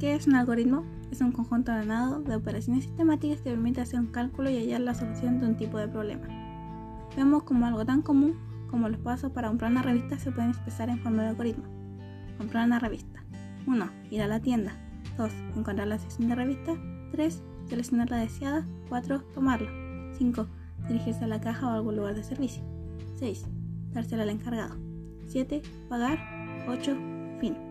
¿Qué es un algoritmo? Es un conjunto ordenado de operaciones sistemáticas que permite hacer un cálculo y hallar la solución de un tipo de problema. Vemos como algo tan común como los pasos para comprar una revista se pueden expresar en forma de algoritmo. Comprar una revista. 1. Ir a la tienda. 2. Encontrar la sección de revista. 3. Seleccionar la deseada. 4. Tomarla. 5. Dirigirse a la caja o algún lugar de servicio. 6. Dársela al encargado. 7. Pagar. 8. Fin.